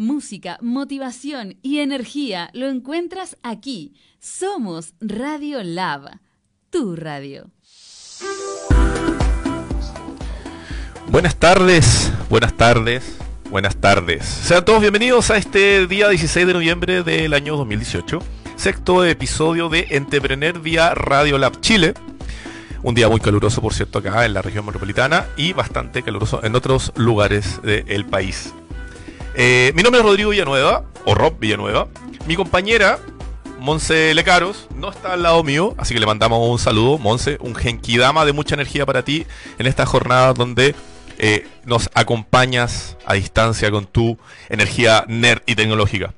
música, motivación y energía lo encuentras aquí. Somos Radio Lab, tu radio. Buenas tardes, buenas tardes, buenas tardes. Sean todos bienvenidos a este día 16 de noviembre del año 2018, sexto episodio de Entrepreneur vía Radio Lab Chile. Un día muy caluroso, por cierto, acá en la región metropolitana y bastante caluroso en otros lugares del país. Eh, mi nombre es Rodrigo Villanueva, o Rob Villanueva. Mi compañera, Monse Lecaros, no está al lado mío, así que le mandamos un saludo. Monse, un genkidama de mucha energía para ti en esta jornada donde eh, nos acompañas a distancia con tu energía nerd y tecnológica.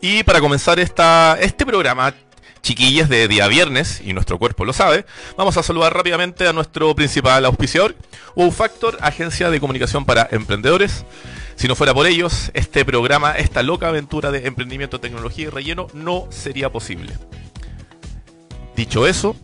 Y para comenzar esta, este programa chiquillas de día viernes, y nuestro cuerpo lo sabe, vamos a saludar rápidamente a nuestro principal auspiciador, Wow Factor, agencia de comunicación para emprendedores. Si no fuera por ellos, este programa, esta loca aventura de emprendimiento, tecnología y relleno no sería posible. Dicho eso,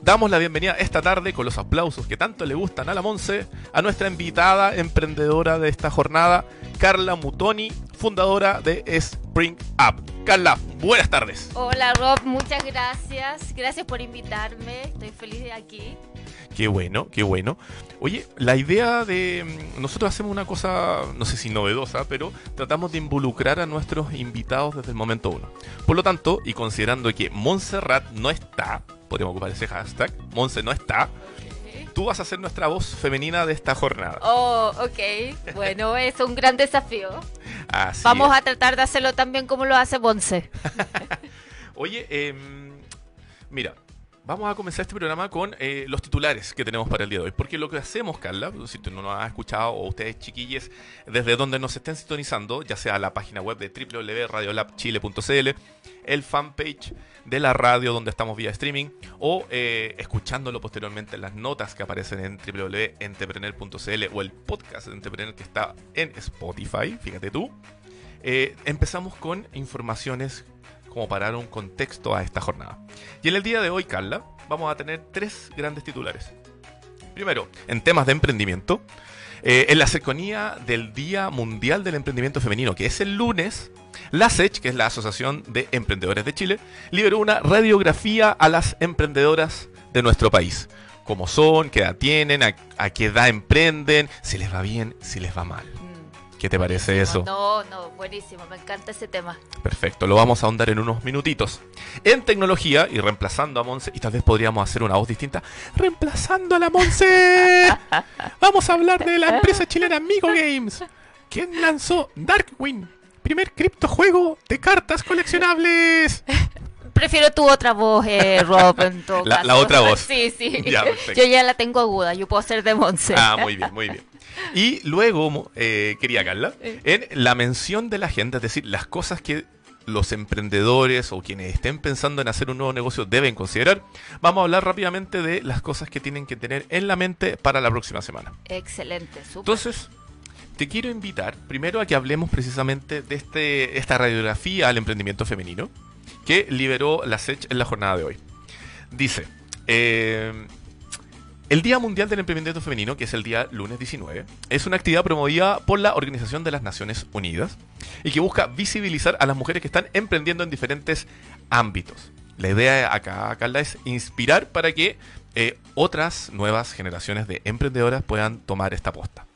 damos la bienvenida esta tarde con los aplausos que tanto le gustan a la Monse, a nuestra invitada emprendedora de esta jornada, Carla Mutoni, fundadora de Spring Up. Carla, buenas tardes. Hola Rob, muchas gracias. Gracias por invitarme. Estoy feliz de aquí. Qué bueno, qué bueno. Oye, la idea de... mm, Nosotros hacemos una cosa, no sé si novedosa, pero tratamos de involucrar a nuestros invitados desde el momento uno. Por lo tanto, y considerando que Montserrat no está, podríamos ocupar ese hashtag, Monse no está, tú vas a ser nuestra voz femenina de esta jornada. Oh, ok. Bueno, es un gran desafío. Así Vamos es. a tratar de hacerlo también como lo hace Bonce. Oye, em, mira, vamos a comenzar este programa con eh, los titulares que tenemos para el día de hoy. Porque lo que hacemos, Carla, si tú no nos has escuchado o ustedes chiquilles, desde donde nos estén sintonizando, ya sea la página web de www.radiolabchile.cl, el fanpage de la radio donde estamos vía streaming, o eh, escuchándolo posteriormente en las notas que aparecen en www.entrepreneur.cl o el podcast de Entrepreneur que está en Spotify, fíjate tú. Eh, empezamos con informaciones como para dar un contexto a esta jornada. Y en el día de hoy, Carla, vamos a tener tres grandes titulares. Primero, en temas de emprendimiento, eh, en la cercanía del Día Mundial del Emprendimiento Femenino, que es el lunes, la SECH, que es la Asociación de Emprendedores de Chile, liberó una radiografía a las emprendedoras de nuestro país. Cómo son, qué edad tienen, a, a qué edad emprenden, si les va bien, si les va mal. ¿Qué te parece eso? No, no, buenísimo. Me encanta ese tema. Perfecto, lo vamos a ahondar en unos minutitos. En tecnología, y reemplazando a Monse, y tal vez podríamos hacer una voz distinta, reemplazando a la Monse. Vamos a hablar de la empresa chilena Amigo Games. ¿Quién lanzó Darkwing? Primer criptojuego de cartas coleccionables. Prefiero tu otra voz, eh, Rob, en todo La- caso. la otra voz. Sí, sí. Ya. Yo ya la tengo aguda. Yo puedo ser de Monse. Ah, muy bien, muy bien. Y luego, eh, quería Carla, en la mención de la agenda, es decir, las cosas que los emprendedores o quienes estén pensando en hacer un nuevo negocio deben considerar, vamos a hablar rápidamente de las cosas que tienen que tener en la mente para la próxima semana. Excelente, súper. Entonces, te quiero invitar primero a que hablemos precisamente de este, esta radiografía al emprendimiento femenino que liberó la SECH en la jornada de hoy. Dice, eh, el Día Mundial del Emprendimiento Femenino, que es el día lunes 19, es una actividad promovida por la Organización de las Naciones Unidas y que busca visibilizar a las mujeres que están emprendiendo en diferentes ámbitos. La idea acá, Carla, es inspirar para que eh, otras nuevas generaciones de emprendedoras puedan tomar esta posta.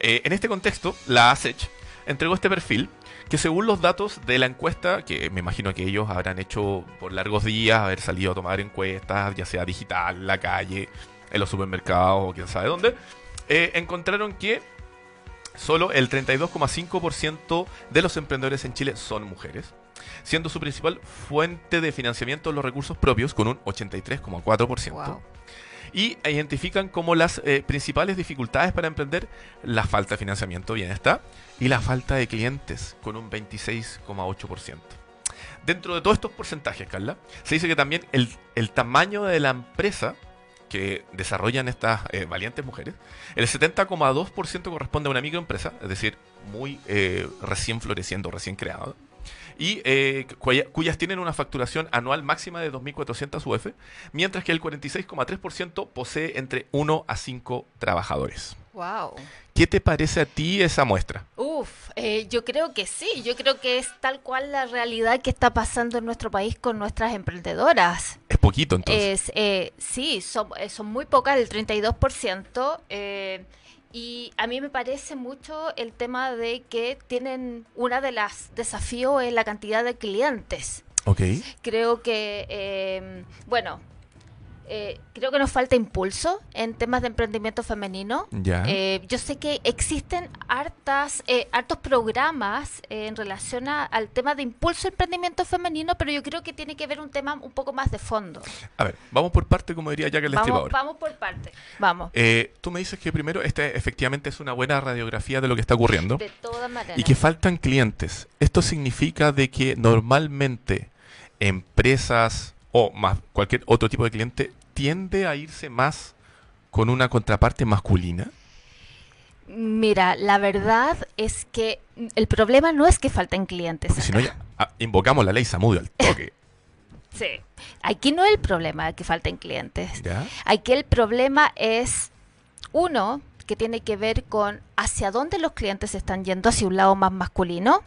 Eh, en este contexto, la ASECH entregó este perfil que según los datos de la encuesta, que me imagino que ellos habrán hecho por largos días, haber salido a tomar encuestas, ya sea digital, la calle, en los supermercados o quién sabe dónde, eh, encontraron que solo el 32,5% de los emprendedores en Chile son mujeres, siendo su principal fuente de financiamiento los recursos propios con un 83,4%. Wow. Y identifican como las eh, principales dificultades para emprender la falta de financiamiento, bien está, y la falta de clientes, con un 26,8%. Dentro de todos estos porcentajes, Carla, se dice que también el, el tamaño de la empresa que desarrollan estas eh, valientes mujeres, el 70,2% corresponde a una microempresa, es decir, muy eh, recién floreciendo, recién creada, y eh, cuya- cuyas tienen una facturación anual máxima de 2.400 UF, mientras que el 46,3% posee entre 1 a 5 trabajadores. Wow. ¿Qué te parece a ti esa muestra? Uf, Eh, yo creo que sí, yo creo que es tal cual la realidad que está pasando en nuestro país con nuestras emprendedoras. Es poquito entonces. Es, eh, sí, son, son muy pocas, el 32%. Eh, y a mí me parece mucho el tema de que tienen una de las desafíos es la cantidad de clientes. Creo que, eh, bueno, eh, creo que nos falta impulso en temas de emprendimiento femenino. Ya. Eh, yo sé que existen hartas, eh, hartos programas eh, en relación a- al tema de impulso al emprendimiento femenino, pero yo creo que tiene que ver un tema un poco más de fondo. A ver, vamos por parte, como diría Jack el Vamos, Destripador. vamos por parte. Vamos. Eh, tú me dices que primero, este efectivamente es una buena radiografía de lo que está ocurriendo. De todas maneras. Y que faltan clientes. Esto significa de que normalmente empresas o más cualquier otro tipo de cliente tiende a irse más con una contraparte masculina. Mira, la verdad es que el problema no es que falten clientes. Porque si no ya ah, invocamos la ley Samudio al toque. Sí. Aquí no es el problema que falten clientes. ¿Ya? Aquí el problema es, uno, que tiene que ver con hacia dónde los clientes están yendo, hacia un lado más masculino,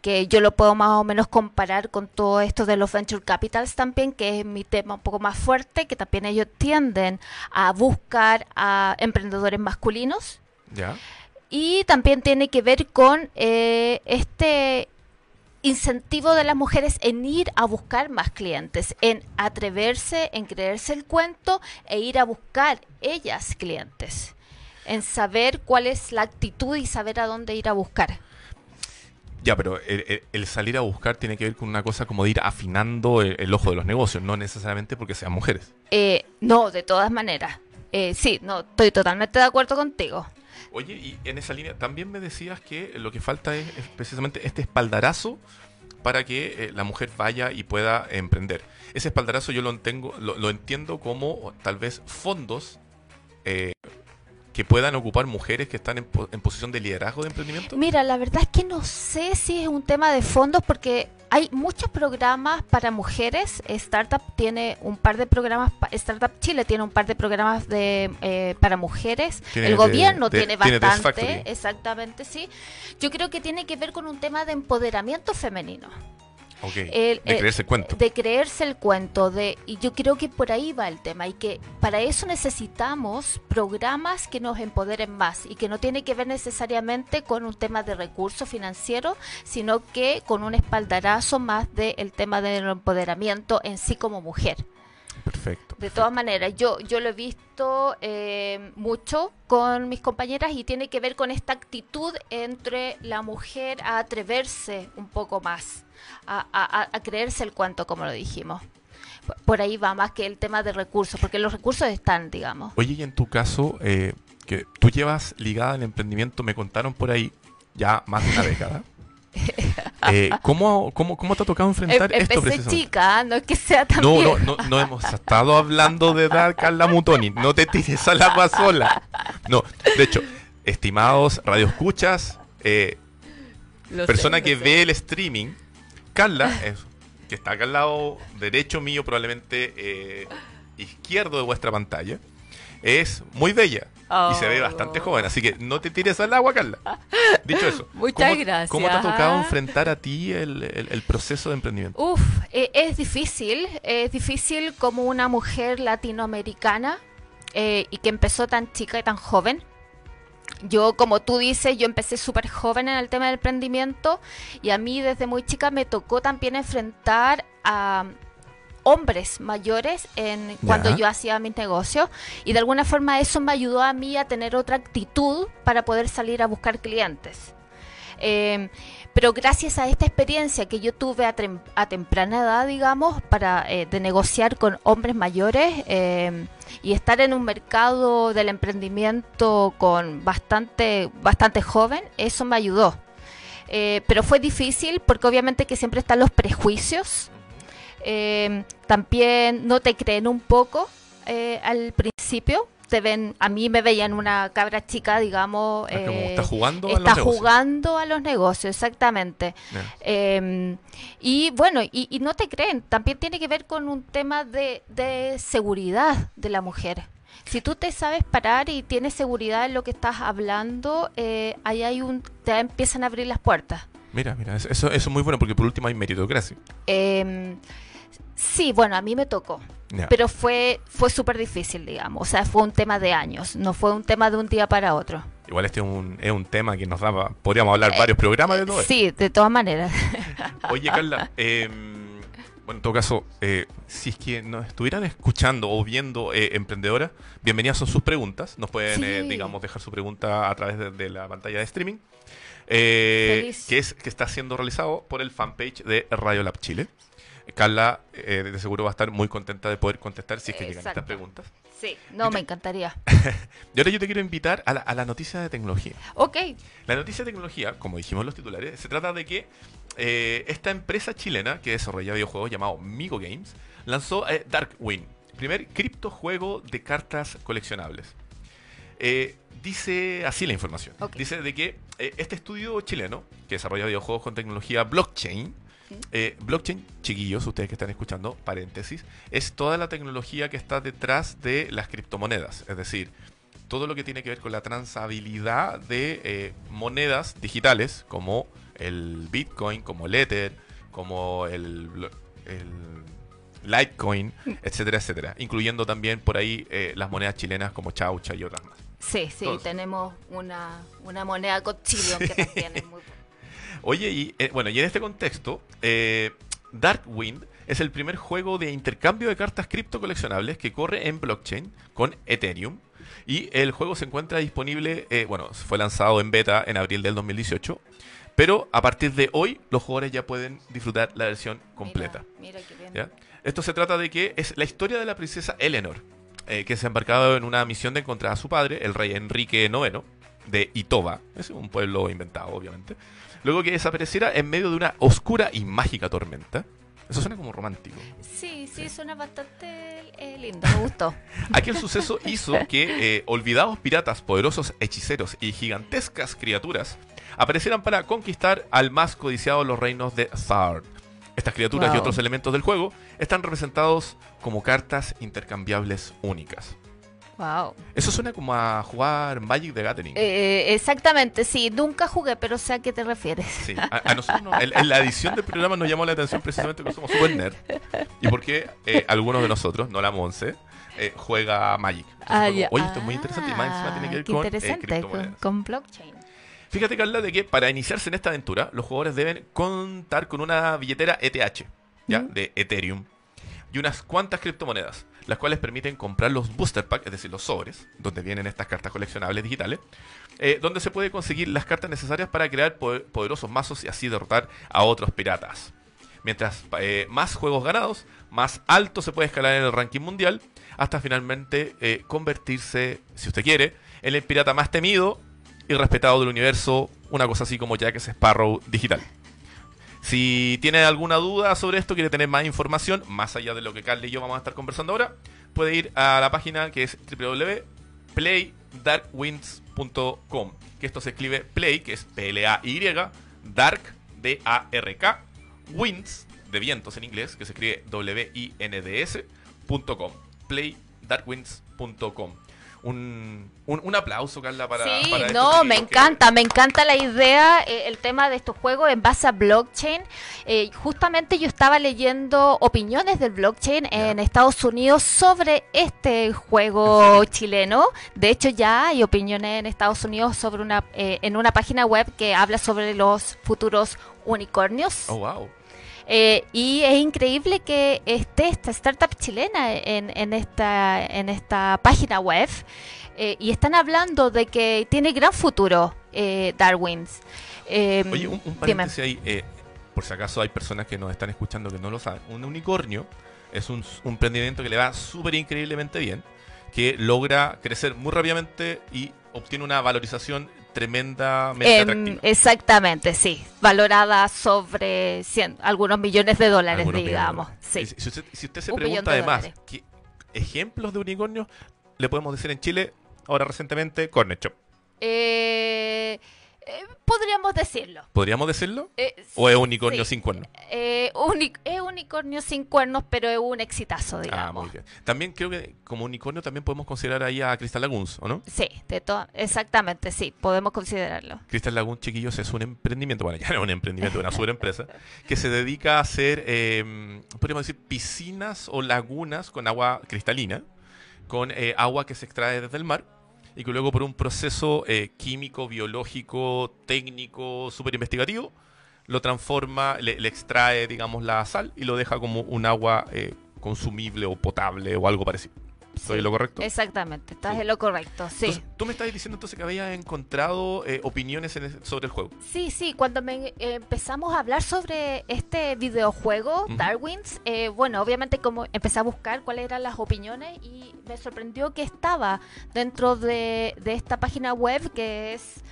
que yo lo puedo más o menos comparar con todo esto de los venture capitals también, que es mi tema un poco más fuerte, que también ellos tienden a buscar a emprendedores masculinos. Y también tiene que ver con eh, este incentivo de las mujeres en ir a buscar más clientes, en atreverse, en creerse el cuento e ir a buscar ellas clientes, en saber cuál es la actitud y saber a dónde ir a buscar. Ya, pero el, salir a buscar tiene que ver con una cosa como de ir afinando el, el ojo de los negocios, no necesariamente porque sean mujeres. Eh, no, de todas maneras. Eh, sí, no, estoy totalmente de acuerdo contigo. Oye, y en esa línea también me decías que lo que falta es, es precisamente este espaldarazo para que eh, la mujer vaya y pueda emprender. Ese espaldarazo yo lo, tengo, lo, lo entiendo como tal vez fondos eh, que puedan ocupar mujeres que están en, po- en posición de liderazgo de emprendimiento. Mira, la verdad es que no sé si es un tema de fondos porque hay muchos programas para mujeres. Startup tiene un par de programas, Startup Chile tiene un par de programas de eh, para mujeres. Tiene El gobierno de- tiene bastante, exactamente, sí. Yo creo que tiene que ver con un tema de empoderamiento femenino. El- de creerse el cuento. De creerse el cuento, de, y yo creo que por ahí va el tema, y que para eso necesitamos programas que nos empoderen más, y que no tiene que ver necesariamente con un tema de recursos financieros, sino que con un espaldarazo más del tema del empoderamiento en sí como mujer. Perfecto. De todas maneras, yo, yo lo he visto eh, mucho con mis compañeras y tiene que ver con esta actitud entre la mujer a atreverse un poco más, a, a- a- a creerse el cuento, como lo dijimos. Por- ahí va más que el tema de recursos, porque los recursos están, digamos. Oye, y en tu caso, eh, que tú llevas ligada al emprendimiento, me contaron por ahí ya más de una década. Eh, ¿cómo, cómo, cómo te ha tocado enfrentar Em- esto precisamente? chica, no es que sea tan No, no, no, no hemos estado hablando de edad, Carla Mutoni. No te tires al agua sola. No, de hecho, estimados radioescuchas, eh, Lo persona que sé. ve el streaming, Carla, es- que está acá al lado derecho mío, probablemente eh, izquierdo de vuestra pantalla, es muy bella y se ve Oh. bastante joven, así que no te tires al agua, Carla. Dicho eso, Muchas ¿cómo, gracias. ¿cómo te ha tocado enfrentar a ti el, el- el proceso de emprendimiento? Uf, eh, es difícil, es difícil como una mujer latinoamericana eh, y que empezó tan chica y tan joven. Yo, como tú dices, yo empecé súper joven en el tema del emprendimiento y a mí desde muy chica me tocó también enfrentar a hombres mayores en cuando yo hacía mis negocios y de alguna forma eso me ayudó a mí a tener otra actitud para poder salir a buscar clientes. Eh, pero gracias a esta experiencia que yo tuve a, a temprana edad, digamos, para eh, de negociar con hombres mayores eh, y estar en un mercado del emprendimiento con bastante, bastante joven, eso me ayudó. Eh, pero fue difícil porque obviamente que siempre están los prejuicios. Eh, también no te creen un poco eh, al principio. Te ven, a mí me veían una cabra chica, digamos. Ah, eh, está jugando a los está negocios. jugando a los negocios, exactamente. Eh, y bueno, y, y no te creen, también tiene que ver con un tema de, de seguridad de la mujer. Si tú te sabes parar y tienes seguridad en lo que estás hablando, eh, ahí hay un, te empiezan a abrir las puertas. Mira, mira, eso, eso es muy bueno porque por último hay meritocracia. Eh, sí, bueno, a mí me tocó. Pero fue, fue súper difícil, digamos. O sea, fue un tema de años, no fue un tema de un día para otro. Igual este es un, es un tema que nos da, podríamos hablar varios programas de todo esto. Eh, Sí, de todas maneras. Oye, Carla, eh, bueno, en todo caso, eh, si es que nos estuvieran escuchando o viendo eh, emprendedoras, bienvenidas son sus preguntas. Nos pueden, eh, digamos, dejar su pregunta a través de, de la pantalla de streaming, eh, que es que está siendo realizado por el fanpage de Radio Lab Chile. Carla, eh, de seguro va a estar muy contenta de poder contestar si es que llegan estas Exacto. preguntas. Sí, no, me encantaría. Y ahora yo te quiero invitar a la, a la noticia de tecnología. Ok, La noticia de tecnología, como dijimos los titulares, se trata de que eh, esta empresa chilena que desarrolla videojuegos llamado Migo Games lanzó eh, Darkwing, primer criptojuego de cartas coleccionables. Eh, dice así la información. Dice de que eh, este estudio chileno que desarrolla videojuegos con tecnología blockchain, eh, blockchain, chiquillos, ustedes que están escuchando, paréntesis, es toda la tecnología que está detrás de las criptomonedas. Es decir, todo lo que tiene que ver con la transabilidad de eh, monedas digitales como el Bitcoin, como el Ether, como el, Litecoin, etcétera, etcétera. Incluyendo también por ahí eh, las monedas chilenas como Chaucha y otras más. sí, sí, Entonces. tenemos una, una moneda Cochilion que también es muy buena. Oye, y eh, bueno, y en este contexto, eh, Darkwind es el primer juego de intercambio de cartas cripto coleccionables que corre en blockchain con Ethereum. Y el juego se encuentra disponible, eh, bueno, fue lanzado en beta en abril del 2018. Pero a partir de hoy, los jugadores ya pueden disfrutar la versión completa. Mira, mira qué bien. ¿ya? Esto se trata de que es la historia de la princesa Eleanor, eh, que se ha embarcado en una misión de encontrar a su padre, el rey Enrique IX, de Itoba, es un pueblo inventado, obviamente, luego que desapareciera en medio de una oscura y mágica tormenta. Eso suena como romántico. Sí, sí, suena bastante eh, lindo, me gustó. Aquel suceso hizo que eh, olvidados piratas, poderosos hechiceros y gigantescas criaturas aparecieran para conquistar al más codiciado de los reinos de Thard. Estas criaturas y Wow. otros elementos del juego están representados como cartas intercambiables únicas. Wow. Eso suena como a jugar Magic the Gathering. Eh, exactamente, sí, nunca jugué, pero sé a qué te refieres. Sí, a, a nosotros nos- en, en la edición del programa nos llamó la atención precisamente porque somos super nerd y porque eh, algunos de nosotros, no la Monse, eh, juega Magic. Ah, como. Oye, esto es muy interesante y más encima tiene que ver con eh, interesante, con, con blockchain. Fíjate, Carla, de que para iniciarse en esta aventura, los jugadores deben contar con una billetera ETH, ¿ya? Mm. De Ethereum, y unas cuantas criptomonedas, las cuales permiten comprar los booster packs, es decir, los sobres, donde vienen estas cartas coleccionables digitales, eh, donde se puede conseguir las cartas necesarias para crear po- poderosos mazos y así derrotar a otros piratas. Mientras eh, más juegos ganados, más alto se puede escalar en el ranking mundial, hasta finalmente eh, convertirse, si usted quiere, en el pirata más temido y respetado del universo, una cosa así como Jack Sparrow digital. Si tiene alguna duda sobre esto, quiere tener más información, más allá de lo que Carly y yo vamos a estar conversando ahora, puede ir a la página que es www.playdarkwinds.com. Que esto se escribe Play, que es P-L-A-Y, Dark, D-A-R-K, Winds, de vientos en inglés, que se escribe W-I-N-D-S.com. Playdarkwinds.com. Un, un, un aplauso, Carla, para, sí, para no, me que- encanta, me encanta la idea, eh, el tema de estos juegos en base a blockchain. Eh, justamente yo estaba leyendo opiniones del blockchain en Estados Unidos sobre este juego chileno. De hecho, ya hay opiniones en Estados Unidos sobre una eh, en una página web que habla sobre los futuros unicornios. Oh, wow. Eh, y es increíble que esté esta startup chilena en, en esta, en esta página web. eh, y están hablando de que tiene gran futuro eh, Darwins. Eh, Oye, un, un paréntesis ahí, eh, por si acaso hay personas que nos están escuchando que no lo saben. Un unicornio es un, un emprendimiento que le va súper increíblemente bien, que logra crecer muy rápidamente y obtiene una valorización tremendamente Em, atractiva. exactamente, sí. Valorada sobre 100, algunos millones de dólares, Algunos digamos. Sí. Si, usted, si usted se Un pregunta de además qué ejemplos de unicornios le podemos decir en Chile, ahora recientemente, Cornet Shop. Eh, Eh, podríamos decirlo. ¿Podríamos decirlo? Eh, ¿O es unicornio sí. sin cuernos? Eh, uni- es unicornio sin cuernos, pero es un exitazo, Ah, digamos. muy bien. También creo que como unicornio también podemos considerar ahí a Crystal Lagoons, ¿o no? Sí, de exactamente, sí, podemos considerarlo. Crystal Lagoon, chiquillos, es un emprendimiento, bueno, ya no es un emprendimiento, es una super empresa, que se dedica a hacer, eh, podríamos decir, piscinas o lagunas con agua cristalina, con eh, agua que se extrae desde el mar y que luego por un proceso eh, químico, biológico, técnico, súper investigativo, lo transforma, le, extrae, digamos, la sal y lo deja como un agua eh, consumible o potable o algo parecido. ¿Estoy Sí, en lo correcto? Exactamente, estás Sí. en lo correcto, sí. Entonces, tú me estás diciendo entonces que habías encontrado eh, opiniones en el- sobre el juego. Sí, sí, cuando me, eh, empezamos a hablar sobre este videojuego. Darwin's, eh, bueno, obviamente como empecé a buscar cuáles eran las opiniones y me sorprendió que estaba dentro de, de esta página web que es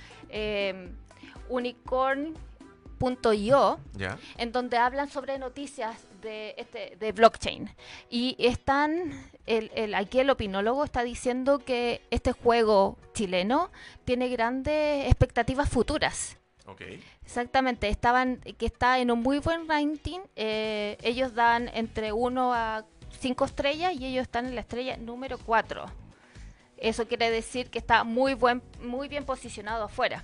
unicorn.io, ¿Ya? en donde hablan sobre noticias de, este, de blockchain. Y están, el, el- aquí el opinólogo está diciendo que este juego chileno tiene grandes expectativas futuras. Exactamente, estaban, que está en un muy buen ranking. eh, ellos dan entre 1 a 5 estrellas y ellos están en la estrella número 4. Eso quiere decir que está muy buen, muy bien posicionado afuera.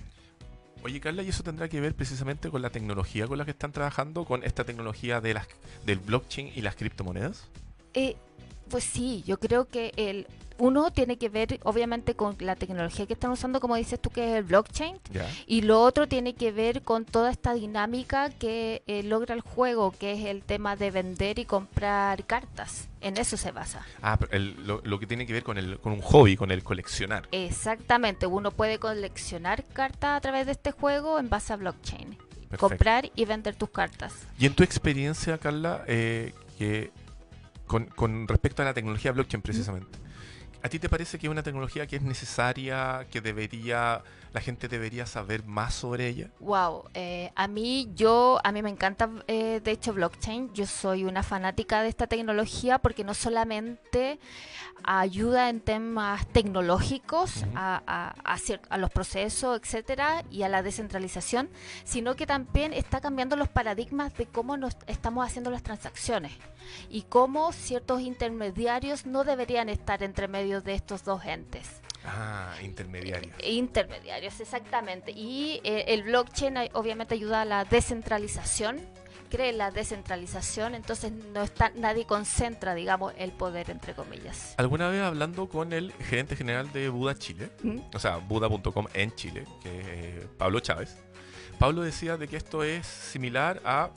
Oye, Carla, ¿y eso tendrá que ver precisamente con la tecnología con la que están trabajando, con esta tecnología de las, del blockchain y las criptomonedas? Eh, pues sí, yo creo que el uno tiene que ver obviamente con la tecnología que están usando, como dices tú, que es el blockchain. Y lo otro tiene que ver con toda esta dinámica que eh, logra el juego, que es el tema de vender y comprar cartas. En eso se basa. Ah, pero el- lo, lo que tiene que ver con, el, con un hobby, con el coleccionar. Exactamente, uno puede coleccionar cartas a través de este juego en base a blockchain. Perfecto. Comprar y vender tus cartas. Y en tu experiencia, Carla, eh, que con, con respecto a la tecnología blockchain precisamente, ¿a ti te parece que es una tecnología que es necesaria, que debería, la gente debería saber más sobre ella? Wow, eh, a mí yo, a mí me encanta eh, de hecho blockchain, yo soy una fanática de esta tecnología porque no solamente ayuda en temas tecnológicos a, a- a los procesos, etcétera, y a la descentralización, sino que también está cambiando los paradigmas de cómo nos estamos haciendo las transacciones y cómo ciertos intermediarios no deberían estar entre medio de estos dos entes. Ah, intermediario. Intermediarios, exactamente. Y eh, el blockchain obviamente ayuda a la descentralización, cree la descentralización, entonces no está, nadie concentra, digamos, el poder, entre comillas. ¿Alguna vez hablando con el gerente general de Buda Chile, ¿Mm? o sea, Buda.com en Chile, que es eh, Pablo Chávez, Pablo decía de que esto es similar a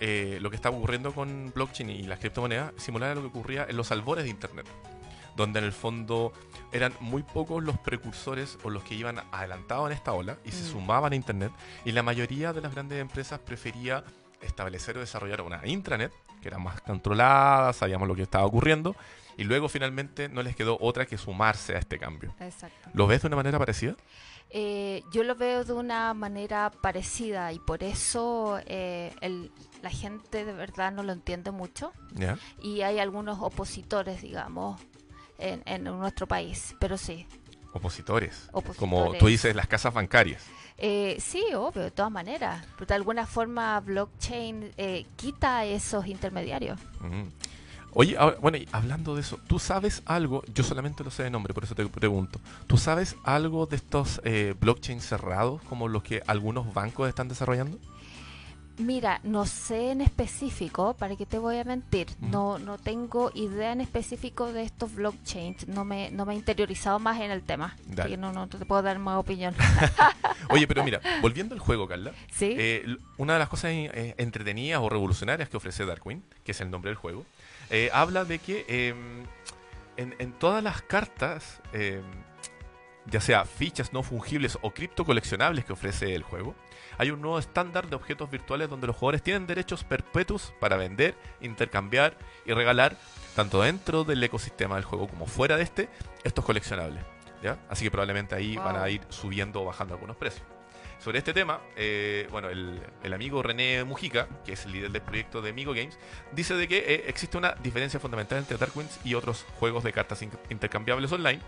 eh, lo que está ocurriendo con blockchain y las criptomonedas, similar a lo que ocurría en los albores de Internet, donde en el fondo eran muy pocos los precursores o los que iban adelantados en esta ola y se Mm. sumaban a Internet, y la mayoría de las grandes empresas prefería establecer o desarrollar una intranet que era más controlada, sabíamos lo que estaba ocurriendo, y luego finalmente no les quedó otra que sumarse a este cambio. Exacto. ¿Lo ves de una manera parecida? Eh, yo lo veo de una manera parecida y por eso eh, el- la gente de verdad no lo entiende mucho y hay algunos opositores, digamos, en, en nuestro país, pero sí. Opositores. Como tú dices, las casas bancarias. Eh, sí, obvio, de todas maneras. Pero de alguna forma blockchain eh, quita esos intermediarios. Oye, ahora- bueno, y hablando de eso, ¿tú sabes algo? Yo solamente lo sé de nombre, por eso te pregunto. ¿Tú sabes algo de estos eh, blockchain cerrados como los que algunos bancos están desarrollando? Mira, no sé en específico, para qué te voy a mentir, no, no tengo idea en específico de estos blockchains, no me, no me he interiorizado más en el tema, Dale. así que no, no te puedo dar más opinión. Oye, pero mira, volviendo al juego, Carla, ¿Sí? eh, una de las cosas eh, entretenidas o revolucionarias que ofrece Darkwing, que es el nombre del juego, eh, habla de que eh, en, en todas las cartas, eh, ya sea fichas no fungibles o cripto coleccionables que ofrece el juego, hay un nuevo estándar de objetos virtuales donde los jugadores tienen derechos perpetuos para vender, intercambiar y regalar, tanto dentro del ecosistema del juego como fuera de este, estos coleccionables. ¿ya? Así que probablemente ahí van a ir subiendo o bajando algunos precios. Sobre este tema, eh, bueno, el, el amigo René Mujica, que es el líder del proyecto de Migo Games, dice de que eh, existe una diferencia fundamental entre Darkwings y otros juegos de cartas in- intercambiables online.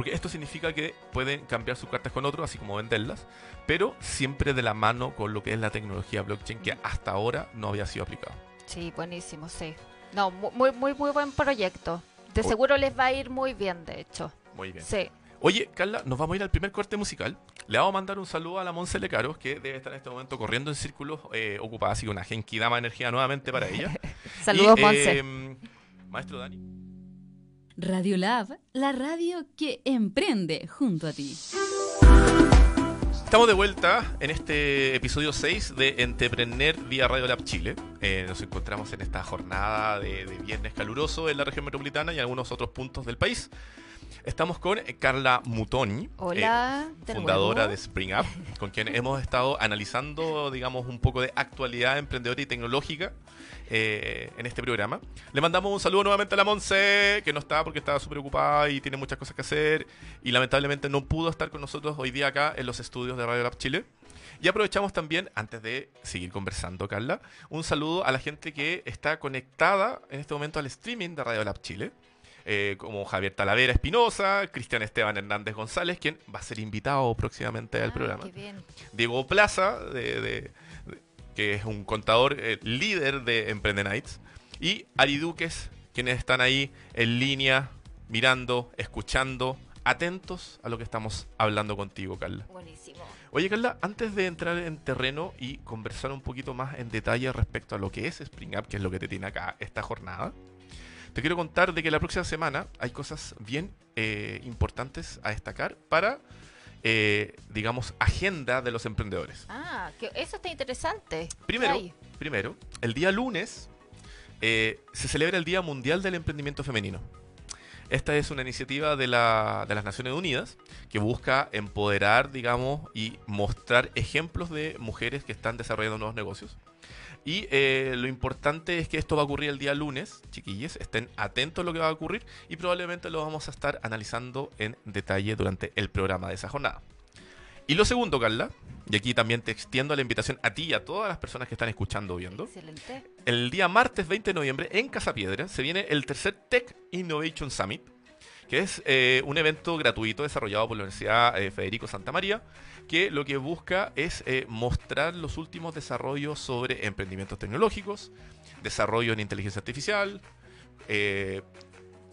Porque esto significa que pueden cambiar sus cartas con otros, así como venderlas, pero siempre de la mano con lo que es la tecnología blockchain que hasta ahora no había sido aplicado. Sí, buenísimo, sí. No, mu- muy, muy, muy buen proyecto. De seguro les va a ir muy bien, de hecho. Muy bien. Sí. Oye, Carla, nos vamos a ir al primer corte musical. Le vamos a mandar un saludo a la Monse Lecaros, que debe estar en este momento corriendo en círculos eh, ocupada, así que una genkidama energía nuevamente para ella. Saludos, Y, Monse. eh, Maestro Dani. Radio Lab, la radio que emprende junto a ti. Estamos de vuelta en este episodio 6 de Entrepreneur vía Radio Lab Chile. Eh, nos encontramos en esta jornada de, de viernes caluroso en la región metropolitana y en algunos otros puntos del país. Estamos con Carla Mutoni, eh, Hola, fundadora de Spring Up, con quien hemos estado analizando, digamos, un poco de actualidad emprendedora y tecnológica eh, en este programa. Le mandamos un saludo nuevamente a la Monse, que no está porque estaba súper ocupada y tiene muchas cosas que hacer y lamentablemente no pudo estar con nosotros hoy día acá en los estudios de Radio Lab Chile. Y aprovechamos también, antes de seguir conversando, Carla, un saludo a la gente que está conectada en este momento al streaming de Radio Lab Chile. Eh, como Javier Talavera Espinosa, Cristian Esteban Hernández González, quien va a ser invitado próximamente al Ah, programa. qué bien. Diego Plaza, de- de- de- que es un contador eh, líder de Emprende Nights, y Ari Duques, quienes están ahí en línea, mirando, escuchando, atentos a lo que estamos hablando contigo, Carla. Buenísimo. Oye, Carla, antes de entrar en terreno y conversar un poquito más en detalle respecto a lo que es Spring Up, que es lo que te tiene acá esta jornada, te quiero contar de que la próxima semana hay cosas bien eh, importantes a destacar para, eh, digamos, agenda de los emprendedores. Ah, que eso está interesante. Primero, primero, el día lunes eh, se celebra el Día Mundial del Emprendimiento Femenino. Esta es una iniciativa de, la- de las Naciones Unidas que busca empoderar, digamos, y mostrar ejemplos de mujeres que están desarrollando nuevos negocios. Y eh, lo importante es que esto va a ocurrir el día lunes, chiquillos, estén atentos a lo que va a ocurrir y probablemente lo vamos a estar analizando en detalle durante el programa de esa jornada. Y lo segundo, Carla, y aquí también te extiendo la invitación a ti y a todas las personas que están escuchando o viendo. excelente. El día martes 20 de noviembre en Casa Piedra se viene el tercer Tech Innovation Summit, que es eh, un evento gratuito desarrollado por la Universidad eh, Federico Santa María, que lo que busca es eh, mostrar los últimos desarrollos sobre emprendimientos tecnológicos, desarrollo en inteligencia artificial,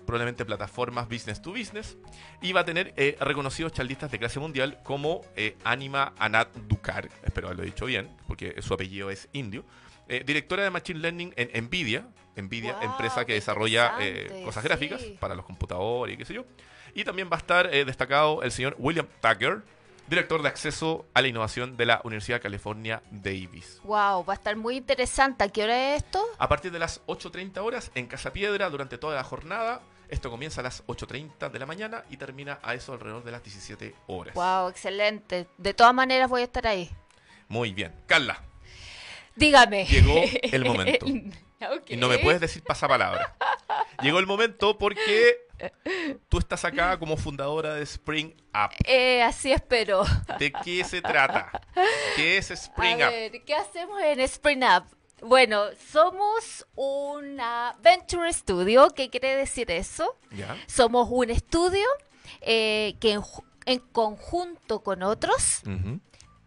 probablemente plataformas business to business, y va a tener eh, reconocidos charlistas de clase mundial como eh, Anima Anat Dukar, espero haberlo dicho bien, porque su apellido es indio, eh, directora de Machine Learning en Nvidia, Nvidia, Wow, empresa que desarrolla cosas sí. gráficas para los computadores y qué sé yo. Y también va a estar destacado el señor William Tucker, director de acceso a la innovación de la Universidad de California Davis. Wow, va a estar muy interesante. ¿A qué hora es esto? A partir de las 8.30 horas en Casa Piedra durante toda la jornada. Esto comienza a las 8.30 de la mañana y termina a eso alrededor de las 17 horas. Wow, excelente. De todas maneras voy a estar ahí. Muy bien. Carla, Dígame. Llegó el momento. Y no me puedes decir pasapalabra. Llegó el momento porque tú estás acá como fundadora de Spring Up. Eh, así espero. ¿De qué se trata? ¿Qué es Spring a Up? ver, ¿qué hacemos en Spring Up? Bueno, somos una Venture Studio. ¿Qué quiere decir eso? Somos un estudio eh, que en, ju- en conjunto con otros,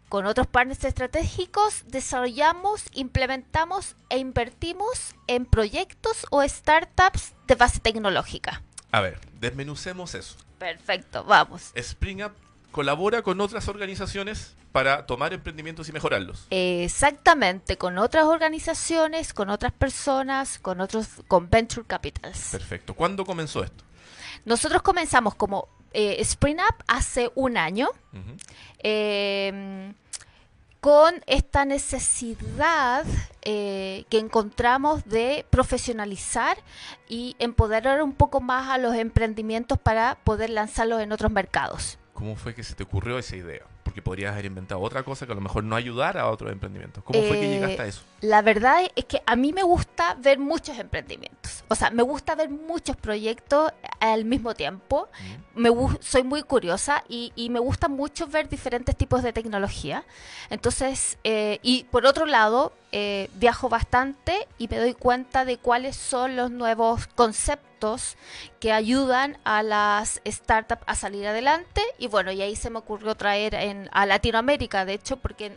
con otros partners estratégicos, desarrollamos, implementamos e invertimos en proyectos o startups de base tecnológica. A ver, desmenucemos eso. Perfecto, vamos. Spring Up colabora con otras organizaciones para tomar emprendimientos y mejorarlos. Exactamente, con otras organizaciones, con otras personas, con otros, con venture capitals. Perfecto. ¿Cuándo comenzó esto? Nosotros comenzamos como eh, Spring Up hace un año eh, con esta necesidad eh, que encontramos de profesionalizar y empoderar un poco más a los emprendimientos para poder lanzarlos en otros mercados. ¿Cómo fue que se te ocurrió esa idea? Porque podrías haber inventado otra cosa que a lo mejor no ayudara a otros emprendimientos. ¿Cómo fue que Eh, llegaste a eso? La verdad es que a mí me gusta ver muchos emprendimientos. O sea, me gusta ver muchos proyectos al mismo tiempo. Mm. Me soy muy curiosa y, y me gusta mucho ver diferentes tipos de tecnología. Entonces, eh, y por otro lado, eh, viajo bastante y me doy cuenta de cuáles son los nuevos conceptos que ayudan a las startups a salir adelante y bueno, y ahí se me ocurrió traer en, a Latinoamérica, de hecho, porque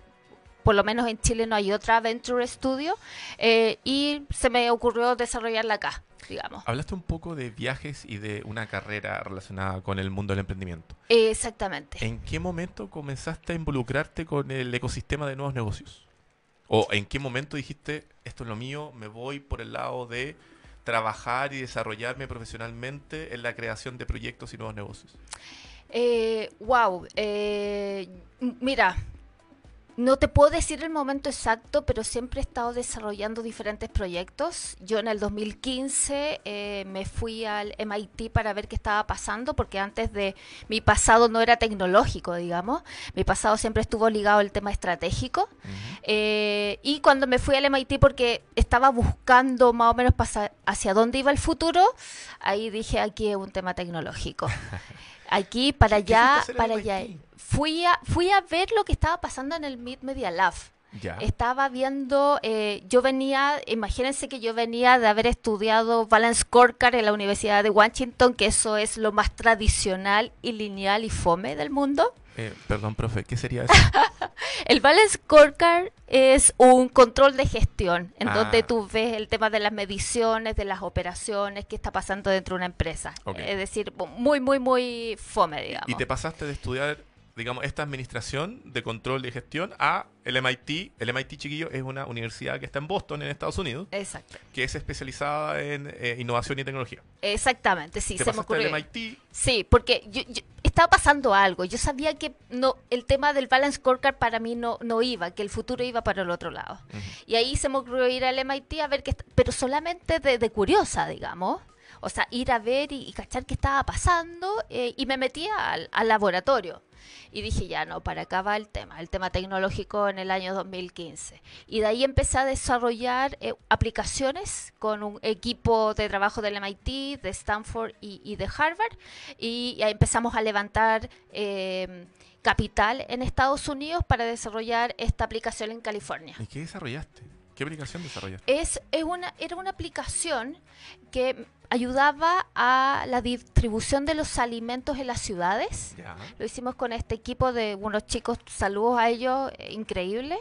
por lo menos en Chile no hay otra Venture Studio eh, y se me ocurrió desarrollarla acá. Digamos. Hablaste un poco de viajes y de una carrera relacionada con el mundo del emprendimiento. Exactamente. ¿En qué momento comenzaste a involucrarte con el ecosistema de nuevos negocios? ¿O en qué momento dijiste, esto es lo mío, me voy por el lado de trabajar y desarrollarme profesionalmente en la creación de proyectos y nuevos negocios? Eh, wow. Eh, mira, no te puedo decir el momento exacto, pero siempre he estado desarrollando diferentes proyectos. Yo en el 2015 eh, me fui al MIT para ver qué estaba pasando, porque antes de mi pasado no era tecnológico, digamos. Mi pasado siempre estuvo ligado al tema estratégico. Eh, y cuando me fui al MIT porque estaba buscando más o menos hacia dónde iba el futuro, ahí dije, aquí es un tema tecnológico. Aquí, para allá, para allá fui a, fui a ver lo que estaba pasando en el Mid Media Lab. Estaba viendo, eh, yo venía, imagínense que yo venía de haber estudiado Balance Scorecard en la Universidad de Washington, que eso es lo más tradicional y lineal y fome del mundo. Eh, perdón, profe, ¿qué sería eso? el Balance Scorecard es un control de gestión, en donde ah. tú ves el tema de las mediciones, de las operaciones, qué está pasando dentro de una empresa. Es decir, muy, muy, muy fome, digamos. ¿Y te pasaste de estudiar digamos, esta administración de control y gestión a el MIT. El MIT, chiquillo, es una universidad que está en Boston, en Estados Unidos. Exacto. Que es especializada en eh, innovación y tecnología. Exactamente, sí. se me ocurrió. MIT? Sí, porque yo, estaba pasando algo. Yo sabía que no el tema del balance scorecard para mí no, no iba, que el futuro iba para el otro lado. Y ahí se me ocurrió ir al MIT a ver qué... Pero solamente de, curiosa, digamos. O sea, ir a ver y, cachar qué estaba pasando eh, y me metía al, al laboratorio y dije, ya no, para acá va el tema, el tema tecnológico en el año 2015. Y de ahí empecé a desarrollar eh, aplicaciones con un equipo de trabajo del MIT, de Stanford y, de Harvard, y, empezamos a levantar... Eh, capital en Estados Unidos para desarrollar esta aplicación en California. ¿Y qué desarrollaste? ¿Qué aplicación desarrollaste? Es, una, era una aplicación que ayudaba a la distribución de los alimentos en las ciudades. Lo hicimos con este equipo de unos chicos, saludos a ellos, eh, increíble.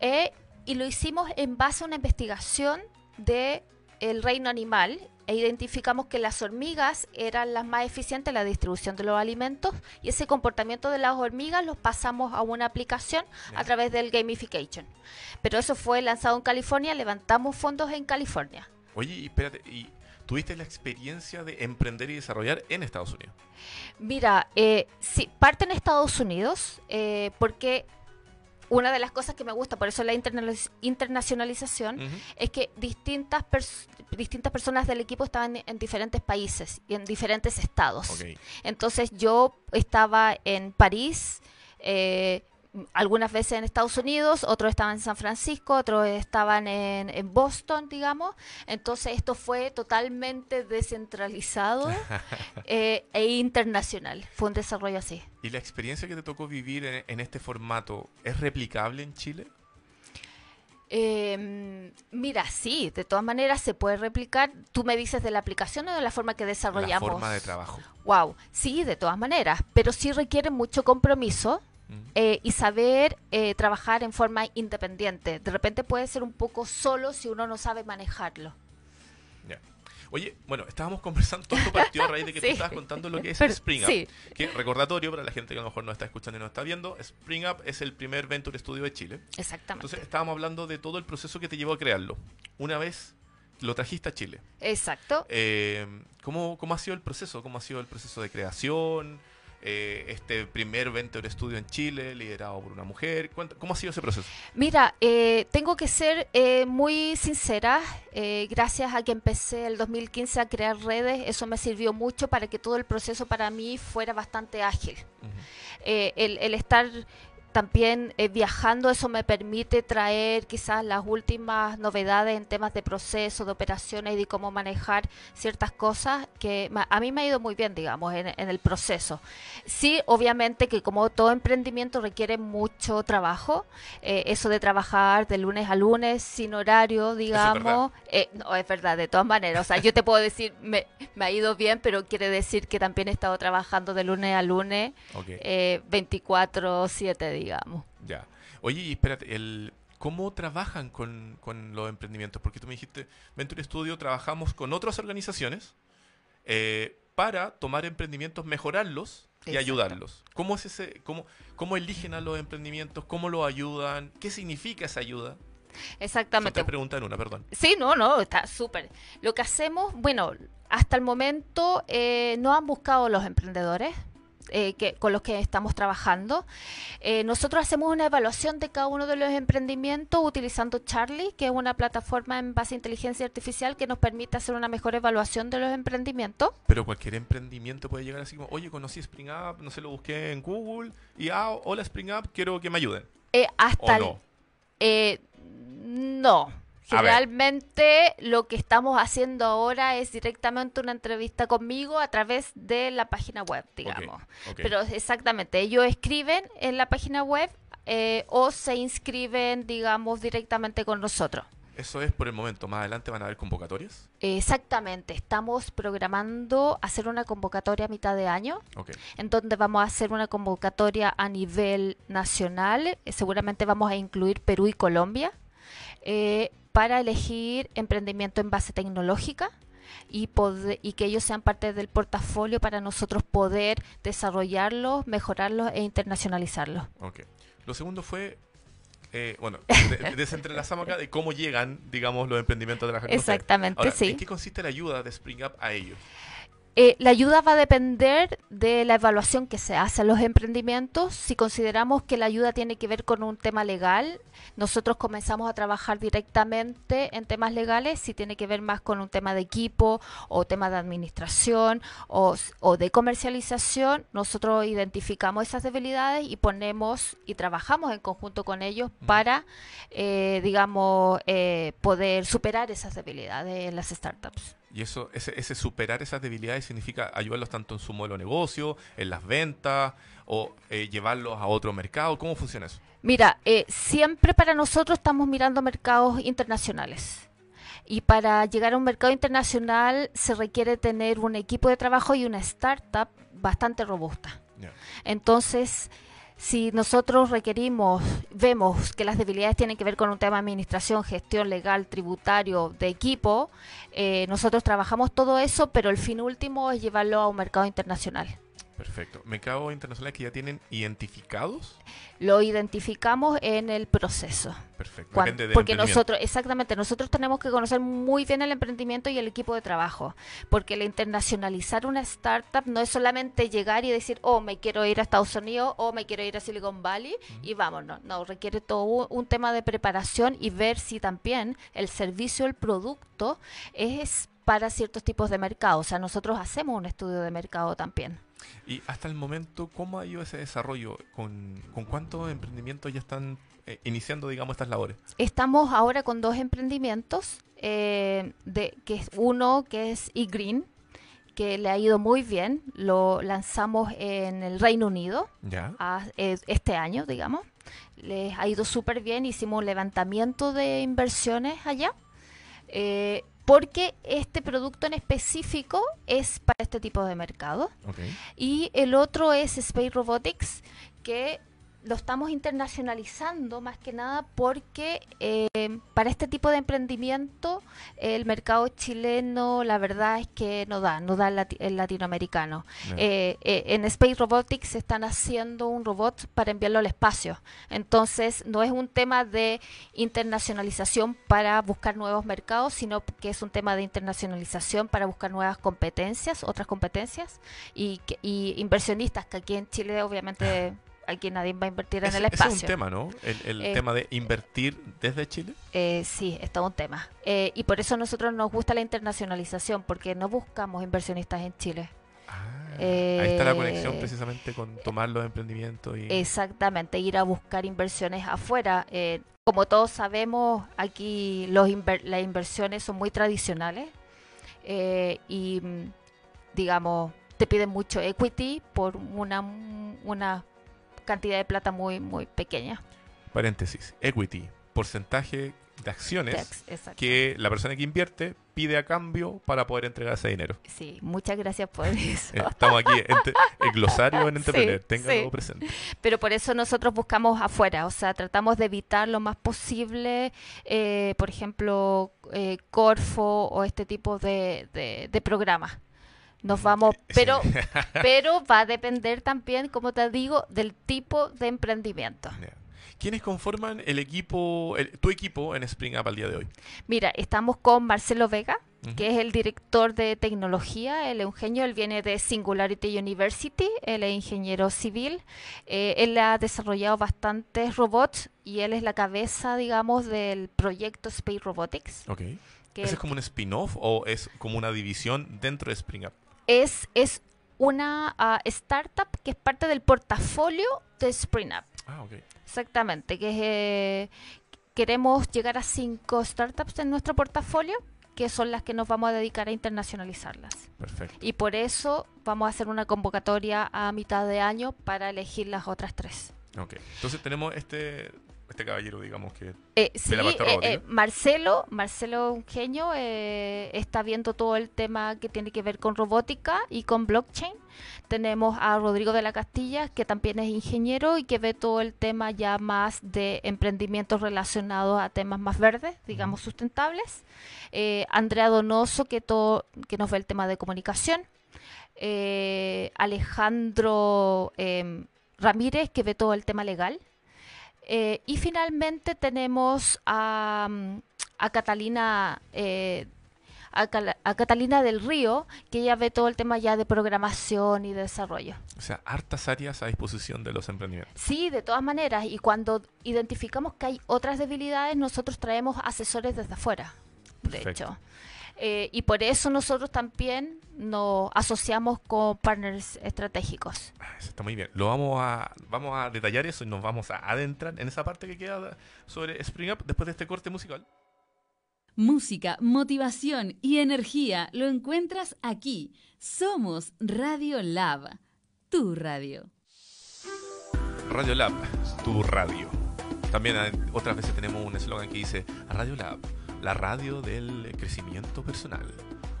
Eh, y lo hicimos en base a una investigación de el reino animal e identificamos que las hormigas eran las más eficientes en la distribución de los alimentos y ese comportamiento de las hormigas los pasamos a una aplicación a través del gamification. Pero eso fue lanzado en California, levantamos fondos en California. Oye, espérate, ¿y tuviste la experiencia de emprender y desarrollar en Estados Unidos? Mira, eh, sí, parte en Estados Unidos eh, porque una de las cosas que me gusta, por eso la internacionalización, es que distintas, distintas personas del equipo estaban en, diferentes países y en diferentes estados. Entonces yo estaba en París, eh, algunas veces en Estados Unidos, otros estaban en San Francisco, otros estaban en, en Boston, digamos. Entonces esto fue totalmente descentralizado eh, e internacional. Fue un desarrollo así. ¿Y la experiencia que te tocó vivir en, este formato es replicable en Chile? Em, mira, sí, de todas maneras se puede replicar. Tú me dices de la aplicación o de la forma que desarrollamos. La forma de trabajo. Wow, sí, de todas maneras, pero sí requiere mucho compromiso eh, y saber eh, trabajar en forma independiente. De repente puede ser un poco solo si uno no sabe manejarlo. Oye, bueno, estábamos conversando, todo esto partió a raíz de que tú estabas contando lo que es Spring Up. Que recordatorio para la gente que a lo mejor no está escuchando y no está viendo, Spring Up es el primer Venture Studio de Chile. Exactamente. Entonces estábamos hablando de todo el proceso que te llevó a crearlo. Una vez lo trajiste a Chile. Exacto. Eh, ¿cómo, ¿Cómo ha sido el proceso? ¿Cómo ha sido el proceso de creación? Eh, este primer Venture Studio en Chile, liderado por una mujer. ¿Cómo ha sido ese proceso? Mira, eh, tengo que ser eh, muy sincera. gracias a que empecé el 2015 a crear redes, eso me sirvió mucho para que todo el proceso para mí fuera bastante ágil. el, estar también eh, viajando eso me permite traer quizás las últimas novedades en temas de proceso, de operaciones y de cómo manejar ciertas cosas que a mí me ha ido muy bien, digamos, en, el proceso. Sí, obviamente que como todo emprendimiento requiere mucho trabajo, eh, eso de trabajar de lunes a lunes sin horario, digamos, eh, no es verdad, de todas maneras, o sea, yo te puedo decir, me, me, ha ido bien, pero quiere decir que también he estado trabajando de lunes a lunes 24/7, digamos. Ya. Oye, y espérate, el, ¿cómo trabajan con, los emprendimientos? Porque tú me dijiste, Venture Studio trabajamos con otras organizaciones eh, para tomar emprendimientos, mejorarlos y ayudarlos. ¿Cómo, es ese, cómo, ¿Cómo eligen a los emprendimientos? ¿Cómo los ayudan? ¿Qué significa esa ayuda? Exactamente. Te pregunta en una, perdón. Sí, no, no, está súper. Lo que hacemos, bueno, hasta el momento eh, no han buscado los emprendedores. Eh, que, con los que estamos trabajando. Eh, nosotros hacemos una evaluación de cada uno de los emprendimientos utilizando Charlie, que es una plataforma en base a inteligencia artificial que nos permite hacer una mejor evaluación de los emprendimientos. Pero cualquier emprendimiento puede llegar así como, oye, conocí Spring Up, no sé, lo busqué en Google y, ah, hola Spring Up, quiero que me ayuden. Eh, hasta no? no. Generalmente lo que estamos haciendo ahora es directamente una entrevista conmigo a través de la página web, digamos. Pero exactamente, ellos escriben en la página web eh, o se inscriben, digamos, directamente con nosotros. Eso es por el momento. Más adelante van a haber convocatorias. Exactamente. Estamos programando hacer una convocatoria a mitad de año, en donde vamos a hacer una convocatoria a nivel nacional. Eh, seguramente vamos a incluir Perú y Colombia. Eh, para elegir emprendimiento en base tecnológica y, poder, y que ellos sean parte del portafolio para nosotros poder desarrollarlos, mejorarlos e internacionalizarlos. Okay. Lo segundo fue, eh, bueno, desentrelazamos acá de cómo llegan, digamos, los emprendimientos de la. Exactamente, sí. ¿En qué consiste la ayuda de Spring Up a ellos? Eh, la ayuda va a depender de la evaluación que se hace a los emprendimientos. Si consideramos que la ayuda tiene que ver con un tema legal, nosotros comenzamos a trabajar directamente en temas legales. Si tiene que ver más con un tema de equipo o tema de administración o, de comercialización, nosotros identificamos esas debilidades y ponemos y trabajamos en conjunto con ellos para, eh, digamos, eh, poder superar esas debilidades en las startups. Y eso, ese, ese, superar esas debilidades significa ayudarlos tanto en su modelo de negocio, en las ventas o eh, llevarlos a otro mercado. ¿Cómo funciona eso? Mira, eh, siempre para nosotros estamos mirando mercados internacionales. Y para llegar a un mercado internacional se requiere tener un equipo de trabajo y una startup bastante robusta. Entonces, si nosotros requerimos, vemos que las debilidades tienen que ver con un tema de administración, gestión legal, tributario, de equipo, eh, nosotros trabajamos todo eso, pero el fin último es llevarlo a un mercado internacional. Perfecto. ¿Mercados internacionales que ya tienen identificados? Lo identificamos en el proceso. Perfecto. porque nosotros, exactamente, nosotros tenemos que conocer muy bien el emprendimiento y el equipo de trabajo. Porque el internacionalizar una startup no es solamente llegar y decir, oh, me quiero ir a Estados Unidos o me quiero ir a Silicon Valley y vámonos. No, requiere todo un, tema de preparación y ver si también el servicio, el producto es para ciertos tipos de mercado. O sea, nosotros hacemos un estudio de mercado también. Y hasta el momento, ¿cómo ha ido ese desarrollo? ¿Con, cuántos emprendimientos ya están eh, iniciando, digamos, estas labores? Estamos ahora con dos emprendimientos, eh, de, que es uno que es eGreen, que le ha ido muy bien. Lo lanzamos en el Reino Unido eh, este año, digamos. Les ha ido súper bien. Hicimos un levantamiento de inversiones allá porque este producto en específico es para este tipo de mercado. Y el otro es Space Robotics, que lo estamos internacionalizando más que nada porque eh, para este tipo de emprendimiento el mercado chileno la verdad es que no da, no da el, latinoamericano. Eh, eh, en Space Robotics están haciendo un robot para enviarlo al espacio. Entonces no es un tema de internacionalización para buscar nuevos mercados, sino que es un tema de internacionalización para buscar nuevas competencias, otras competencias y, y inversionistas que aquí en Chile obviamente... aquí nadie va a invertir en el espacio. es un tema, ¿no? El, eh, tema de invertir desde Chile. Eh, sí, es todo un tema. Eh, y por eso a nosotros nos gusta la internacionalización, porque no buscamos inversionistas en Chile. Ah. Ahí está la conexión Eh, precisamente con tomar los emprendimientos y Exactamente, ir a buscar inversiones afuera. Como todos sabemos, aquí los inver- las inversiones son muy tradicionales y, mm, digamos, te piden mucho equity por una, una cantidad de plata muy, muy pequeña. paréntesis, equity, porcentaje de acciones exacto. que la persona que invierte pide a cambio para poder entregar ese dinero. Sí, muchas gracias por eso. Eh, Estamos aquí, el glosario en Sí, Entrepreneur, ténganlo sí. presente. Pero por eso nosotros buscamos afuera, o sea, tratamos de evitar lo más posible, eh, por ejemplo, eh, Corfo o este tipo de, de, de programas. Nos vamos, Sí. pero, pero va a depender también, como te digo, del tipo de emprendimiento. ¿Quiénes conforman el equipo, el- tu equipo en Spring Up al día de hoy? Mira, estamos con Marcelo Vega, que es el director de tecnología, él es un genio, él viene de Singularity University, él es ingeniero civil, eh, él ha desarrollado bastantes robots y él es la cabeza, digamos, del proyecto Space Robotics, Ok. que ¿Ese es como un spin-off o es como una división dentro de Spring Up? Es, es una ah, startup que es parte del portafolio de Spring Up. Ah, ok. Exactamente, que es, eh, queremos llegar a cinco startups en nuestro portafolio, que son las que nos vamos a dedicar a internacionalizarlas. Perfecto. Y por eso vamos a hacer una convocatoria a mitad de año para elegir las otras tres. Ok. Entonces tenemos este, este caballero, digamos que... Eh, sí, eh, eh, Marcelo, Marcelo un genio, eh, está viendo todo el tema que tiene que ver con robótica y con blockchain. Tenemos a Rodrigo de la Castilla, que también es ingeniero y que ve todo el tema ya más de emprendimientos relacionados a temas más verdes, digamos sustentables. Andrea Donoso, que, todo, que nos ve el tema de comunicación. Eh, Alejandro em, Ramírez, que ve todo el tema legal. Eh, y finalmente tenemos a, mm, a Catalina eh, a, Catalina del Río, que ella ve todo el tema ya de programación y de desarrollo. O sea, hartas áreas a disposición de los emprendimientos. Sí, de todas maneras, y cuando identificamos que hay otras debilidades, nosotros traemos asesores desde afuera, de Perfecto. hecho. Eh, y por eso nosotros también nos asociamos con partners estratégicos. Ah, Eso está muy bien. Lo vamos a, vamos a detallar eso y nos vamos a adentrar en esa parte que queda sobre Spring Up después de este corte musical. Música, motivación y energía lo encuentras aquí. Somos Radio Lab, tu radio. Radio Lab, tu radio. También otras veces tenemos un eslogan que dice Radio Lab, la radio del crecimiento personal.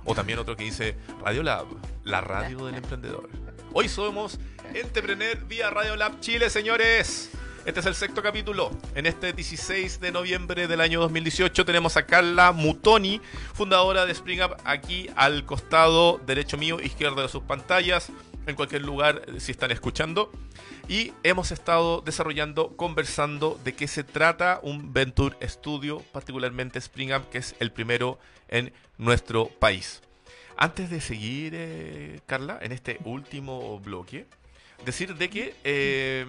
O también otro que dice Radio Lab, la radio del emprendedor. Hoy somos Entrepreneur vía Radio Lab Chile, señores. Este es el sexto capítulo. En este 16 de noviembre del año 2018 tenemos a Carla Mutoni, fundadora de Spring Up, aquí al costado derecho mío, izquierdo de sus pantallas, en cualquier lugar eh, si están escuchando. Y hemos estado desarrollando, conversando de qué se trata un Venture Studio, particularmente Spring Up, que es el primero en nuestro país. Antes de seguir, eh, Carla, en este último bloque, decir de que eh,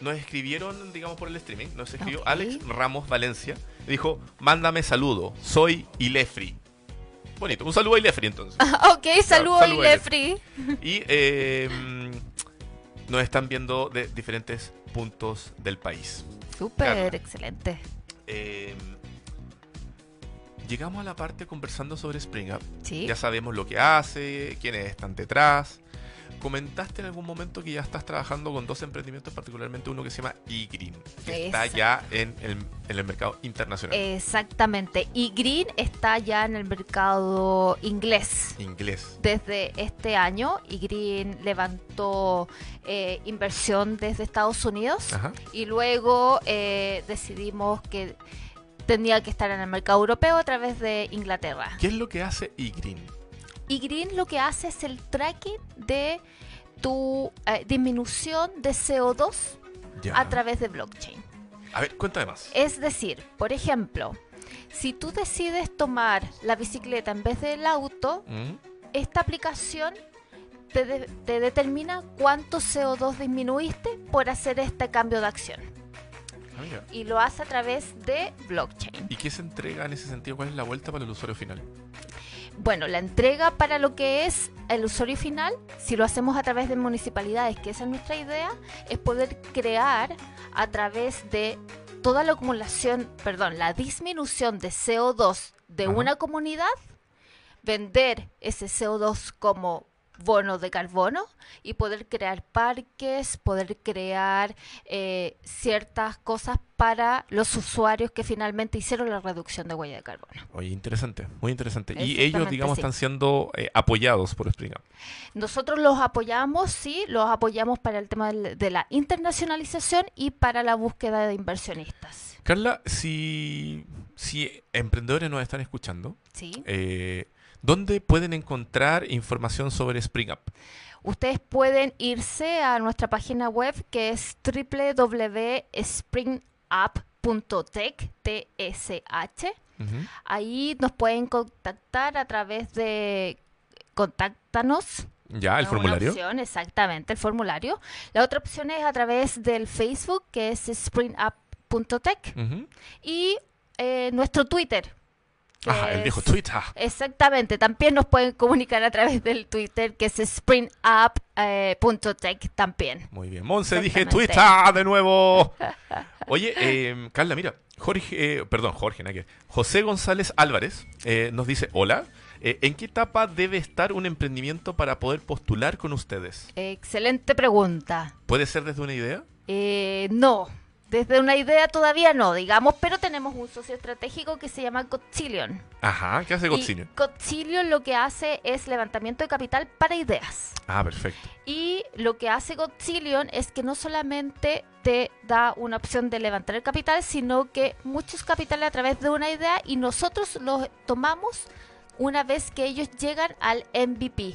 nos escribieron, digamos, por el streaming, nos escribió. Alex Ramos Valencia, dijo, mándame saludo, soy Ilefri. Bonito, un saludo a Ilefri entonces. ok, saludos saludos, Ilefri. Y eh, mm, nos están viendo de diferentes puntos del país. Súper, excelente. Eh, llegamos a la parte conversando sobre Spring Up. Sí. Ya sabemos lo que hace, quiénes están detrás. Comentaste en algún momento que ya estás trabajando con dos emprendimientos, particularmente uno que se llama eGreen, que está ya en el, en el mercado internacional. Exactamente. Y Green está ya en el mercado inglés. Inglés. Desde este año, y Green levantó eh, inversión desde Estados Unidos Ajá. y luego eh, decidimos que tenía que estar en el mercado europeo a través de Inglaterra. ¿Qué es lo que hace eGreen? Y Green lo que hace es el tracking de tu eh, disminución de CO2 Ya. a través de blockchain. A ver, cuéntame más. Es decir, por ejemplo, si tú decides tomar la bicicleta en vez del auto, Mm, esta aplicación te, de- te determina cuánto CO2 disminuiste por hacer este cambio de acción. ah. Y lo hace a través de blockchain. ¿Y qué se entrega en ese sentido? ¿Cuál es la vuelta para el usuario final? Bueno, la entrega para lo que es el usuario final, si lo hacemos a través de municipalidades, que esa es nuestra idea, es poder crear a través de toda la acumulación, perdón, la disminución de CO2 de Ajá. una comunidad, vender ese CO2 como bono de carbono y poder crear parques, poder crear eh, ciertas cosas para los usuarios que finalmente hicieron la reducción de huella de carbono. Oye, interesante, muy interesante. Y ellos, digamos, sí. están siendo eh, apoyados por Spring Up. Nosotros los apoyamos, sí, los apoyamos para el tema de la internacionalización y para la búsqueda de inversionistas. Carla, si, si emprendedores nos están escuchando, ¿sí? eh, ¿dónde pueden encontrar información sobre Spring Up? Ustedes pueden irse a nuestra página web que es www.springup.tech, T-S-H. Ujú. Ahí nos pueden contactar a través de Contáctanos. Ya, el formulario. opción, exactamente, el formulario. La otra opción es a través del Facebook, que es springup.tech. Y eh, nuestro Twitter. Ajá, el viejo Twitter. Exactamente, también nos pueden comunicar a través del Twitter, que es springup.tech también. Muy bien. Monse, dije. Twitter de nuevo. Oye, eh, Carla, mira, Jorge, eh, perdón, Jorge, que- José González Álvarez eh, nos dice, hola, eh, ¿en qué etapa debe estar un emprendimiento para poder postular con ustedes? Excelente pregunta. ¿Puede ser desde una idea? Eh, no, desde una idea todavía no, digamos, pero tenemos un socio estratégico que se llama Cotzillion. Ajá, ¿qué hace Y Godzilla? Cotzillion lo que hace es levantamiento de capital para ideas. Ah, perfecto. Y lo que hace Godzillion es que no solamente te da una opción de levantar el capital, sino que muchos capitales a través de una idea y nosotros los tomamos una vez que ellos llegan al MVP.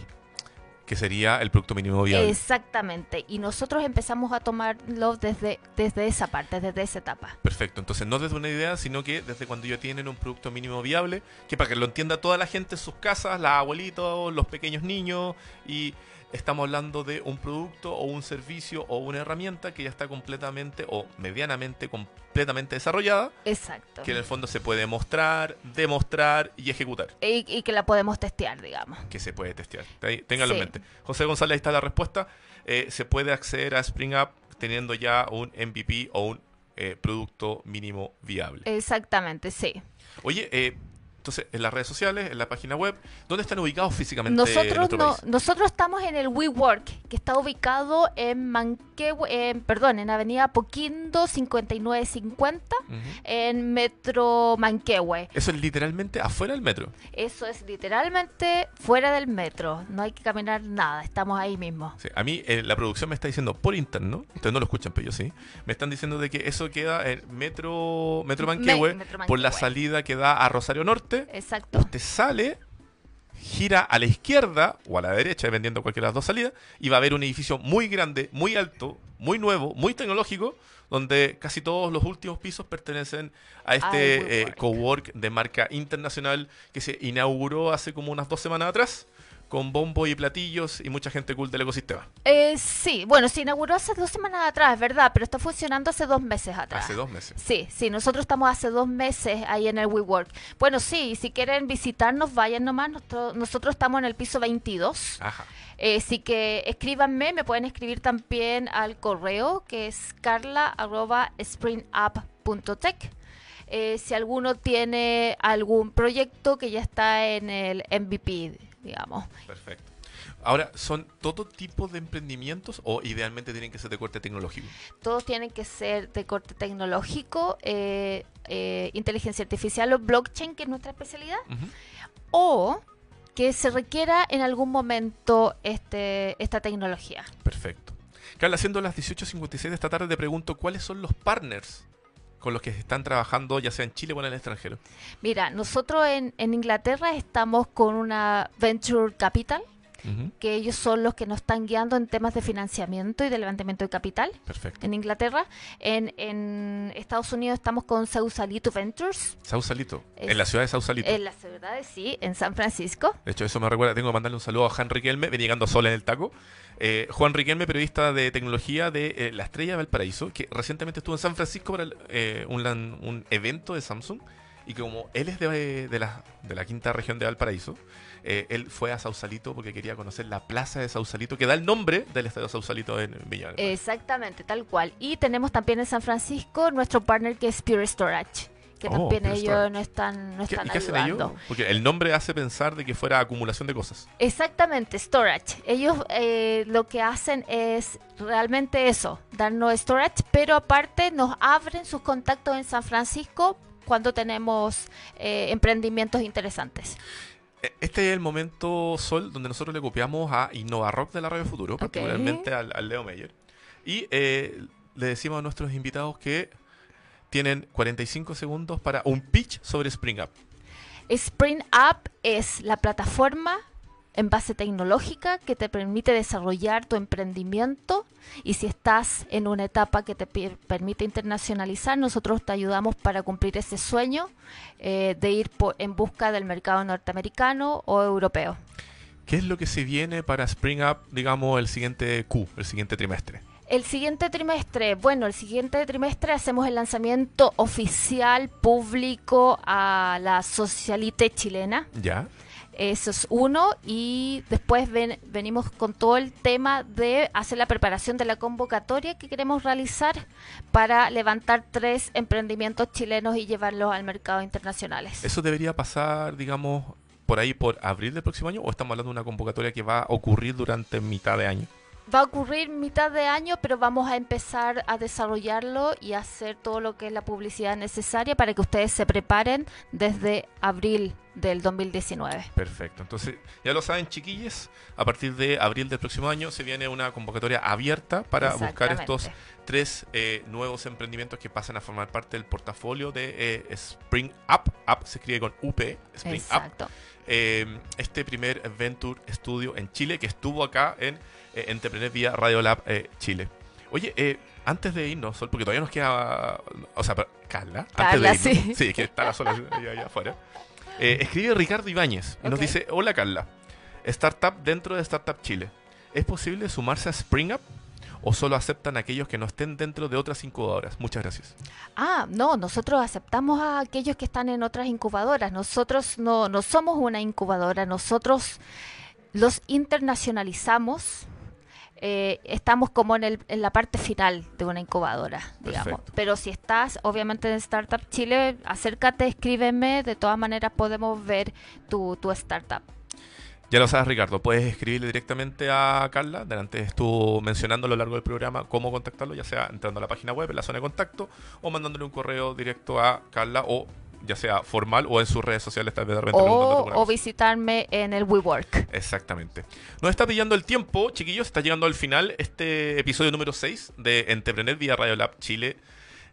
Que sería el producto mínimo viable. Exactamente. Y nosotros empezamos a tomarlo desde, desde esa parte, desde esa etapa. Perfecto, entonces no desde una idea, sino que desde cuando ya tienen un producto mínimo viable, que para que lo entienda toda la gente en sus casas, las abuelitos, los pequeños niños, y estamos hablando de un producto o un servicio o una herramienta que ya está completamente o medianamente completamente desarrollada, Exacto. que en el fondo se puede mostrar, demostrar y ejecutar, Y, y que la podemos testear, digamos. que se puede testear. Ténganlo Sí. en mente. José González, ahí está la respuesta. Eh, se puede acceder a Spring Up teniendo ya un MVP o un eh, producto mínimo viable. Exactamente, sí. Oye, eh, entonces, en las redes sociales, en la página web, ¿dónde están ubicados físicamente en Nosotros, nuestro no- país? nosotros estamos en el WeWork, que está ubicado en Manquehue, en- perdón, en Avenida Poquindo 5950, Ujú. en Metro Manquehue. Eso es literalmente afuera del metro. Eso es literalmente fuera del metro, no hay que caminar nada, estamos ahí mismo. Sí, a mí eh, la producción me está diciendo por interno, ustedes no lo escuchan, pero yo sí, me están diciendo de que eso queda en Metro, metro Me- Manquehue, Metro por la Manquehue. salida que da a Rosario Norte. Exacto. Usted sale, gira a la izquierda o a la derecha, dependiendo de cualquiera de las dos salidas, y va a ver un edificio muy grande, muy alto, muy nuevo, muy tecnológico, donde casi todos los últimos pisos pertenecen a este eh, cowork de marca internacional que se inauguró hace como unas dos semanas atrás, con bombo y platillos y mucha gente cool del ecosistema. Eh, sí, bueno, se inauguró hace dos semanas atrás, es verdad, pero está funcionando hace dos meses atrás. Hace dos meses. Sí, sí, nosotros estamos hace dos meses ahí en el WeWork. Bueno, sí, si quieren visitarnos, vayan nomás. Nosotros, nosotros estamos en el piso 22. Ajá. Eh, así que escríbanme, me pueden escribir también al correo que es carla.springup.tech. Eh, si alguno tiene algún proyecto que ya está en el MVP, digamos. Perfecto. Ahora, ¿son todo tipo de emprendimientos o idealmente tienen que ser de corte tecnológico? Todos tienen que ser de corte tecnológico, eh, eh, inteligencia artificial o blockchain, que es nuestra especialidad. O que se requiera en algún momento este, esta tecnología. Perfecto. Carla, siendo las 18.56 de esta tarde, te pregunto cuáles son los partners con los que están trabajando, ya sea en Chile o en el extranjero. Mira, nosotros en, en Inglaterra estamos con una Venture Capital, Que ellos son los que nos están guiando en temas de financiamiento y de levantamiento de capital Perfecto. en Inglaterra. En, en Estados Unidos estamos con Sausalito Ventures, Sausalito, Es- en la ciudad de Sausalito. en la ciudad de sí, en San Francisco. De hecho, eso me recuerda, tengo que mandarle un saludo a Juan Riquelme, venía llegando sola en el taco. Eh, Juan Riquelme, periodista de tecnología de eh, La Estrella de Valparaíso, que recientemente estuvo en San Francisco para el, eh, un, evento de Samsung. Y como él es de, de la, de la quinta región de Valparaíso, eh, él fue a Sausalito porque quería conocer la plaza de Sausalito, que da el nombre del estadio Sausalito en Mar. Exactamente, tal cual. Y tenemos también en San Francisco nuestro partner que es Pure Storage, que Oh, también ellos Storage. nos están, ¿Qué, están y qué hacen ellos? Porque el nombre hace pensar de que fuera acumulación de cosas. Exactamente, storage. Ellos eh, lo que hacen es realmente eso, darnos storage, pero aparte nos abren sus contactos en San Francisco cuando tenemos eh, emprendimientos interesantes. E- Este es el momento, Sol, donde nosotros le copiamos a Innova Rock de la Radio Futuro, particularmente al, al Leo Meyer. Y eh, le decimos a nuestros invitados que tienen 45 segundos para un pitch sobre Spring Up. Spring Up es la plataforma en base tecnológica que te permite desarrollar tu emprendimiento y si estás en una etapa que te permite internacionalizar, nosotros te ayudamos para cumplir ese sueño eh, de ir po- en busca del mercado norteamericano o europeo. ¿Qué es lo que se viene para Spring Up, digamos, el siguiente Q, el siguiente trimestre? El siguiente trimestre, bueno, el siguiente trimestre hacemos el lanzamiento oficial público a la Socialite chilena. ¿Ya? Eso es uno y después ven- venimos con todo el tema de hacer la preparación de la convocatoria que queremos realizar para levantar tres emprendimientos chilenos y llevarlos al mercado internacionales. ¿Eso debería pasar, digamos, por ahí por abril del próximo año o estamos hablando de una convocatoria que va a ocurrir durante mitad de año? Va a ocurrir mitad de año, pero vamos a empezar a desarrollarlo y a hacer todo lo que es la publicidad necesaria para que ustedes se preparen desde abril del 2019. Perfecto. Entonces, ya lo saben, chiquillos, a partir de abril del próximo año se viene una convocatoria abierta para buscar estos tres eh, nuevos emprendimientos que pasan a formar parte del portafolio de eh, Spring Up. Up se escribe con UP, Spring Up. Eh, este primer Venture Studio en Chile que estuvo acá en eh, Entrepreneur vía Radio Lab eh, Chile. Oye, eh, antes de irnos, Sol, porque todavía nos queda. O sea, pero- Carla. Carla, antes de irnos, sí. sí, que está la sola allá, afuera. Eh, escribe Ricardo Ibáñez y nos dice: Hola Carla, startup dentro de Startup Chile. ¿Es posible sumarse a Spring Up o solo aceptan aquellos que no estén dentro de otras incubadoras? Muchas gracias. Ah, no, nosotros aceptamos a aquellos que están en otras incubadoras. Nosotros no, no somos una incubadora, nosotros los internacionalizamos. eh, estamos como en, el, en la parte final de una incubadora, digamos. Perfecto. Pero si estás, obviamente, en Startup Chile, acércate, escríbeme. De todas maneras, podemos ver tu, tu startup. Ya lo sabes, Ricardo, puedes escribirle directamente a Carla. Delante estuvo mencionando a lo largo del programa cómo contactarlo, ya sea entrando a la página web, en la zona de contacto, o mandándole un correo directo a Carla, o ya sea formal o en sus redes sociales, tal vez de repente O, visitarme en el WeWork. Exactamente. Nos está pillando el tiempo, chiquillos. Está llegando al final este episodio número 6 de Entrepreneur vía Radio Lab Chile.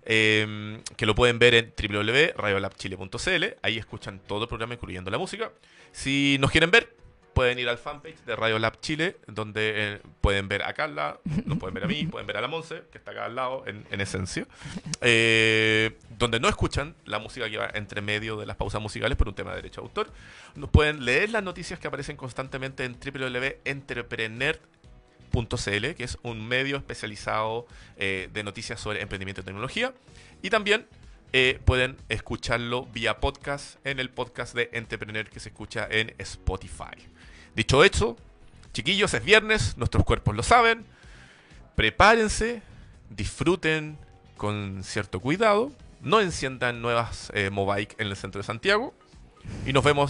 eh, que lo pueden ver en www.radiolabchile.cl. Ahí escuchan todo el programa, incluyendo la música. Si nos quieren ver, pueden ir al fanpage de Radio Lab Chile, donde eh, pueden ver a Carla, nos pueden ver a mí, pueden ver a la Monse, que está acá al lado, en, en esencia. Eh, donde no escuchan la música que va entre medio de las pausas musicales por un tema de derecho de autor. Nos pueden leer las noticias que aparecen constantemente en www.entrepreneur.cl, que es un medio especializado eh, de noticias sobre emprendimiento y tecnología. Y también eh, pueden escucharlo vía podcast en el podcast de Entrepreneur que se escucha en Spotify. Dicho esto, chiquillos, es viernes, nuestros cuerpos lo saben. Prepárense, disfruten con cierto cuidado, no enciendan nuevas eh, Mobike en el centro de Santiago y nos vemos